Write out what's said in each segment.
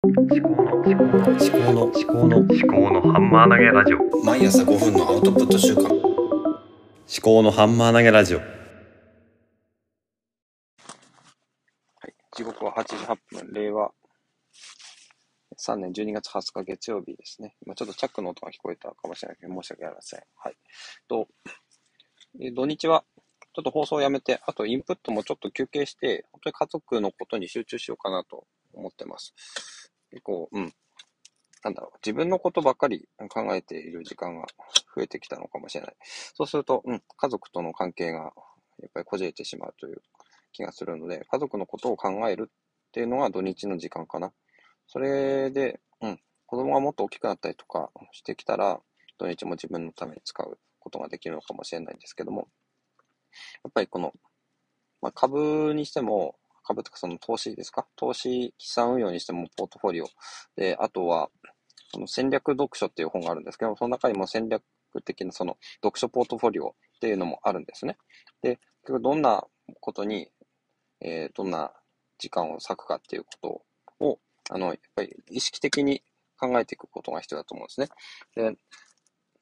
思考の思考の思考の思考の思考のハンマー投げラジオ毎朝5分のアウトプット週間思考のハンマー投げラジオはい、時刻は8時8分、令和3年12月20日月曜日ですね。今ちょっとチャックの音が聞こえたかもしれないけど、申し訳ありません。はい。と、え土日はちょっと放送をやめて、あとインプットもちょっと休憩して、本当に家族のことに集中しようかなと思ってます。結構、うん。なんだろう、自分のことばっかり考えている時間が増えてきたのかもしれない。そうすると、うん、家族との関係がやっぱりこじれてしまうという気がするので、家族のことを考えるっていうのが土日の時間かな。それで、うん、子供がもっと大きくなったりとかしてきたら、土日も自分のために使うことができるのかもしれないんですけども、やっぱりこの、まあ、株にしても、株とかその投資ですか？投資資産運用にしてもポートフォリオ。で、あとは、その戦略読書っていう本があるんですけど、その中にも戦略的なその読書ポートフォリオっていうのもあるんですね。で、結局どんなことに、えー、どんな時間を割くかっていうことを、あの、やっぱり意識的に考えていくことが必要だと思うんですね。で、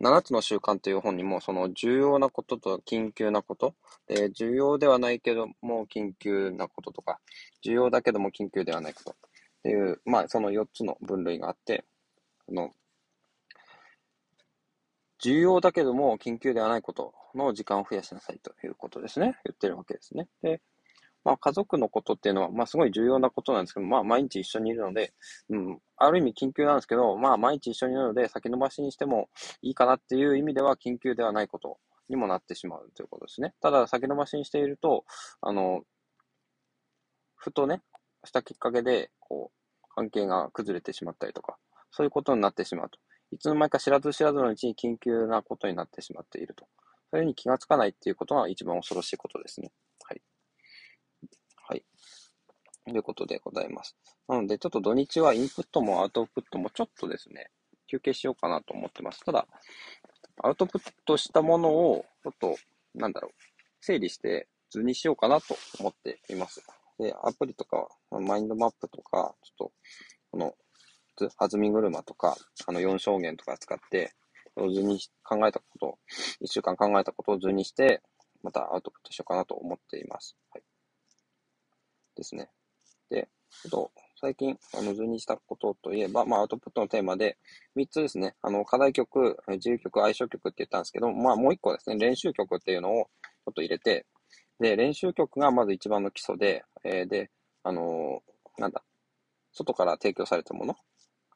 7つの習慣という本にも、その重要なことと緊急なこと、で重要ではないけども緊急なこととか、重要だけども緊急ではないことっていう、まあその4つの分類があって、の、重要だけども緊急ではないことの時間を増やしなさいということですね。言ってるわけですね。で、まあ家族のことっていうのは、まあすごい重要なことなんですけど、まあ毎日一緒にいるので、うん、ある意味緊急なんですけど、まあ毎日一緒にいるので先延ばしにしてもいいかなっていう意味では緊急ではないことにもなってしまうということですね。ただ先延ばしにしていると、あの、ふとね、したきっかけで、こう、関係が崩れてしまったりとか、そういうことになってしまうと。いつの間にか知らず知らずのうちに緊急なことになってしまっていると。それに気がつかないっていうことが一番恐ろしいことですね。はい。はい。ということでございます。なので、ちょっと土日はインプットもアウトプットもちょっとですね、休憩しようかなと思ってます。ただ、アウトプットしたものを、ちょっと、なんだろう、整理して図にしようかなと思っています。で、アプリとか、マインドマップとか、ちょっと、この、弾み車とか、あの、4証言とか使って、図に考えたことを、1週間考えたことを図にして、またアウトプットしようかなと思っています。はい。ですね。で、ちょっと、最近、あの、図にしたことといえば、まあ、アウトプットのテーマで、3つですね、あの、課題曲、自由曲、相性曲って言ったんですけど、まあ、もう1個ですね、練習曲っていうのをちょっと入れて、で、練習曲がまず一番の基礎で、えー、で、あのー、なんだ、外から提供されたもの、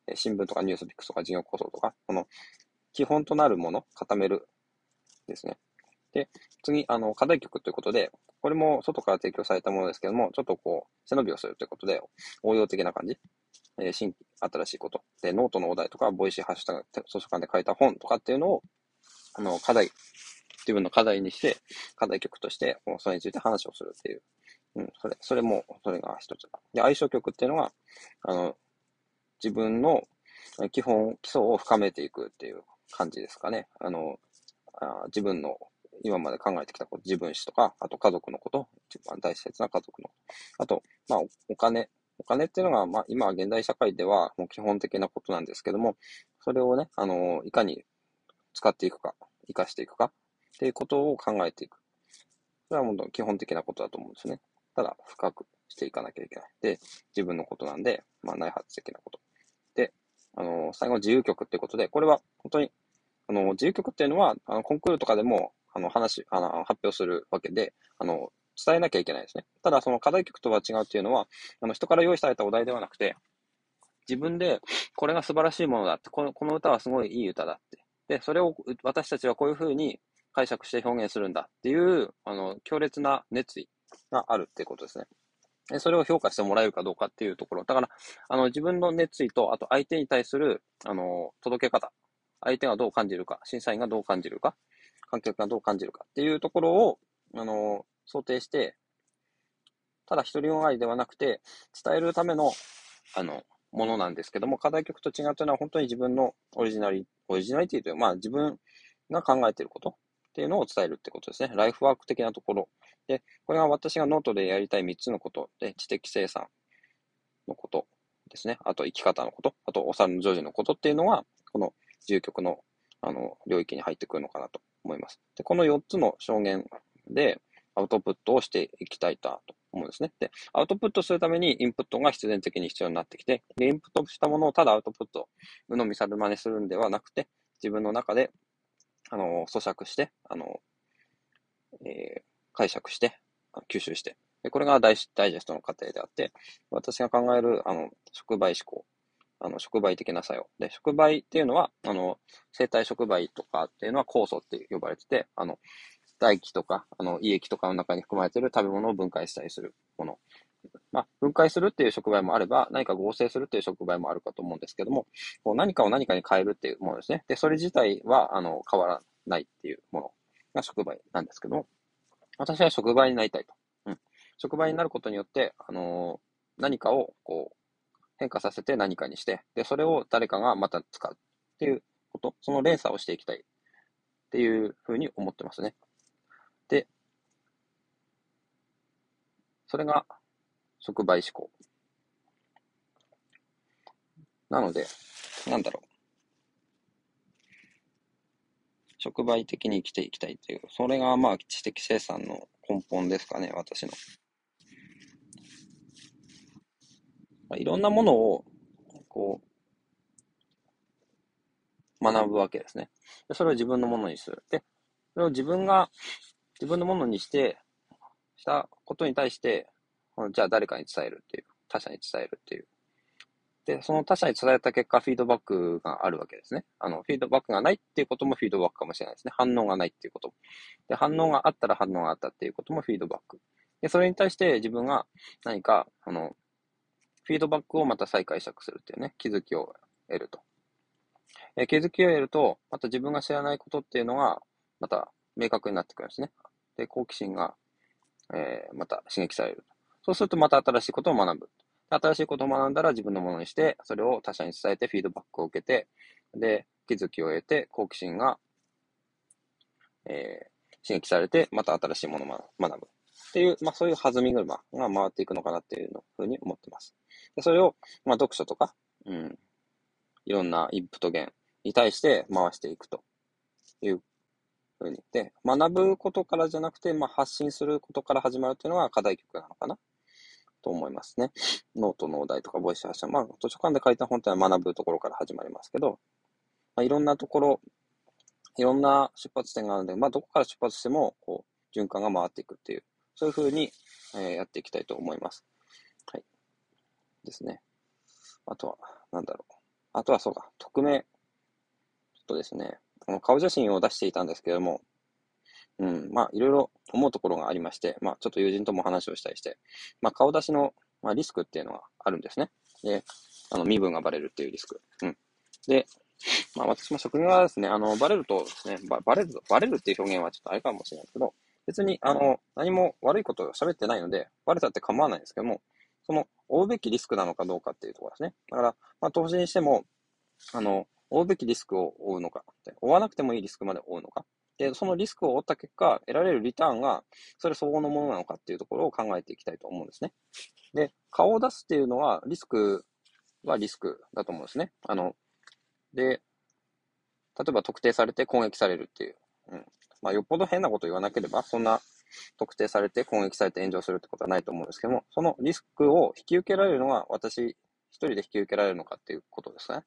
えー、新聞とかニュースピックスとか事業構想とか、この基本となるもの、固めるですね。で、次、あの、課題曲ということで、これも外から提供されたものですけども、ちょっとこう、背伸びをするということで、応用的な感じ。えー、新、新しいこと。で、ノートのお題とか、 Voicy ハッシュタグ、図書館で借りた本とかっていうのを、あの、課題、自分の課題にして、課題曲として、それについて話をするっていう。うん、それ、それも、それが一つだ。で、愛唱曲っていうのは、あの、自分の基本、基礎を深めていくっていう感じですかね。あの、あ自分の今まで考えてきたこと、自分史とか、あと家族のこと、一番大切な家族の。あと、まあ、お金。お金っていうのが、まあ、今、現代社会では、もう基本的なことなんですけども、それをね、あの、いかに使っていくか、活かしていくか、っていうことを考えていく。それはもう基本的なことだと思うんですね。ただ、深くしていかなきゃいけない。で、自分のことなんで、まあ、内発的なこと。で、あの、最後、自由曲っていうことで、これは本当に、あの、自由曲っていうのは、あの、コンクールとかでも、あの、話、あの、発表するわけで、あの、伝えなきゃいけないですね。ただ、その課題曲とは違うっていうのは、あの、人から用意されたお題ではなくて、自分で、これが素晴らしいものだって、このこの歌はすごいいい歌だって。で、それを私たちはこういうふうに解釈して表現するんだっていう、あの、強烈な熱意があるっていうことですね。でそれを評価してもらえるかどうかっていうところ。だから、あの、自分の熱意と、あと相手に対する、あの、届け方。相手がどう感じるか、審査員がどう感じるか、観客がどう感じるかっていうところを、あの、想定して、ただ一人よがりではなくて、伝えるための、あの、ものなんですけども、課題曲と違うというのは本当に自分のオリジナリ、オリジナリティという、まあ自分が考えていることっていうのを伝えるってことですね。ライフワーク的なところ。で、これは私がノートでやりたい3つのことで、知的生産のことですね。あと生き方のこと、あとお猿のジョージのことっていうのは、この自由曲のあの領域に入ってくるのかなと思います。で、この4つの象限でアウトプットをしていきたいと思うんですね。で、アウトプットするためにインプットが必然的に必要になってきて、で、インプットしたものをただアウトプット、鵜呑みさる真似するんではなくて、自分の中で、あの、咀嚼して、あの、えー、解釈して、吸収して、でこれがダイダイジェストの過程であって、私が考える、あの、触媒思考、あの、触媒的な作用。で、触媒っていうのは、あの、生体触媒とかっていうのは酵素って呼ばれてて、あの、唾液とか、あの、胃液とかの中に含まれている食べ物を分解したりするもの。まあ、分解するっていう触媒もあれば、何か合成するっていう触媒もあるかと思うんですけども、こう何かを何かに変えるっていうものですね。で、それ自体は、あの、変わらないっていうものが触媒なんですけども、私は触媒になりたいと。うん。触媒になることによって、あのー、何かを、こう、変化させて何かにして、で、それを誰かがまた使うっていうこと、その連鎖をしていきたいっていうふうに思ってますね。で、それが触媒思考。なので、なんだろう。触媒的に生きていきたいという、それがまあ知的生産の根本ですかね、私の。まあ、いろんなものを、こう、学ぶわけですね。でそれを自分のものにする。で、それを自分が自分のものにして、したことに対して、じゃあ誰かに伝えるっていう、他者に伝えるっていう。で、その他者に伝えた結果、フィードバックがあるわけですね。あの、フィードバックがないっていうこともフィードバックかもしれないですね。反応がないっていうこと。で、反応があったら反応があったっていうこともフィードバック。で、それに対して自分が何か、あの、フィードバックをまた再解釈するっていうね、気づきを得ると。え気づきを得ると、また自分が知らないことっていうのが、また明確になってくるんですね。で、好奇心が、えー、また刺激される。そうするとまた新しいことを学ぶ。新しいことを学んだら自分のものにして、それを他者に伝えてフィードバックを受けて、で、気づきを得て、好奇心が、えー、刺激されて、また新しいものを学ぶ。っていう、まあそういう弾み車が回っていくのかなっていうのふうに思ってます。でそれを、まあ読書とか、うん、いろんなインプット源に対して回していくというふうに。で、学ぶことからじゃなくて、まあ、発信することから始まるっていうのが課題曲なのかな？と思いますね。ノートのお題とかボイス発信。まあ、図書館で借りた本ってのは学ぶところから始まりますけど、まあ、いろんなところ、いろんな出発点があるので、まあ、どこから出発しても、こう、循環が回っていくっていう、そういうふうに、えー、やっていきたいと思います。はい。ですね。あとは、なんだろう。あとはそうか、匿名。ちょっとですね、この顔写真を出していたんですけども、うん、まあ、いろいろ思うところがありまして、まあ、ちょっと友人とも話をしたりして、まあ、顔出しの、まあ、リスクっていうのがあるんですね。で、あの、身分がバレるっていうリスク。うん。で、まあ、私も職業はですね、あの、バレるとですね、ババレる、バレるっていう表現はちょっとあれかもしれないですけど、別に、あの、何も悪いことを喋ってないので、バレたって構わないんですけども、その、負うべきリスクなのかどうかっていうところですね。だから、まあ、投資にしても、あの、負うべきリスクを負うのか、負わなくてもいいリスクまで負うのか、で、そのリスクを負った結果、得られるリターンが、それ相応のものなのかっていうところを考えていきたいと思うんですね。で、顔を出すっていうのは、リスクはリスクだと思うんですね。あの、で、例えば特定されて攻撃されるっていう。うん。まあ、よっぽど変なこと言わなければ、そんな特定されて攻撃されて炎上するってことはないと思うんですけども、そのリスクを引き受けられるのは私一人で引き受けられるのかっていうことですね。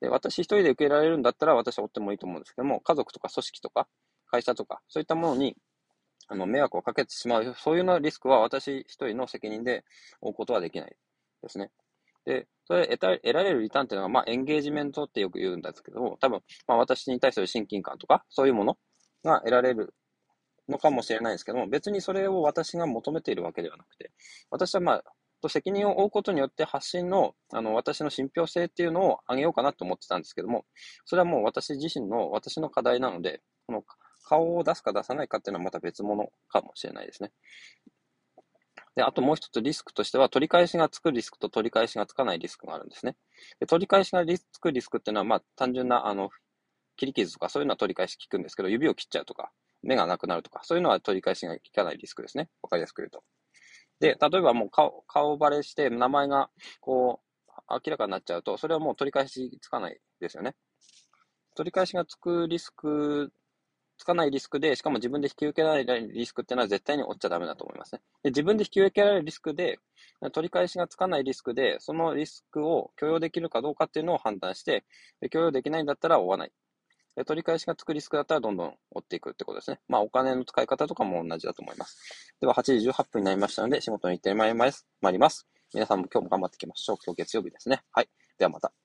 で、私一人で受けられるんだったら私は追ってもいいと思うんですけども、家族とか組織とか会社とか、そういったものに、あの、迷惑をかけてしまう、そういうようなリスクは私一人の責任で負うことはできないですね。で、それ得た得られるリターンっていうのは、まあ、エンゲージメントってよく言うんですけども、多分、まあ、私に対する親近感とか、そういうものが得られるのかもしれないですけども、別にそれを私が求めているわけではなくて、私はまあ、と責任を負うことによって発信の、あの、私の信憑性っていうのを上げようかなと思ってたんですけども、それはもう私自身の、私の課題なので、この顔を出すか出さないかっていうのはまた別物かもしれないですね。で、あともう一つリスクとしては、取り返しがつくリスクと取り返しがつかないリスクがあるんですね。で取り返しがつくリスクっていうのは、まあ、単純な、あの、切り傷とかそういうのは取り返し効くんですけど、指を切っちゃうとか、目がなくなるとか、そういうのは取り返しが効かないリスクですね。わかりやすく言うと。で、例えばもう顔、顔バレして、名前が、こう、明らかになっちゃうと、それはもう取り返しつかないですよね。取り返しがつくリスク、つかないリスクで、しかも自分で引き受けられないリスクっていうのは絶対に負っちゃダメだと思いますね。で自分で引き受けられるリスクで、取り返しがつかないリスクで、そのリスクを許容できるかどうかっていうのを判断して、で許容できないんだったら追わない。で取り返しがつくリスクだったらどんどん追っていくってことですね。まあお金の使い方とかも同じだと思います。では8時18分になりましたので仕事に行ってまいります。参ります。皆さんも今日も頑張っていきましょう。今日月曜日ですね。はい。ではまた。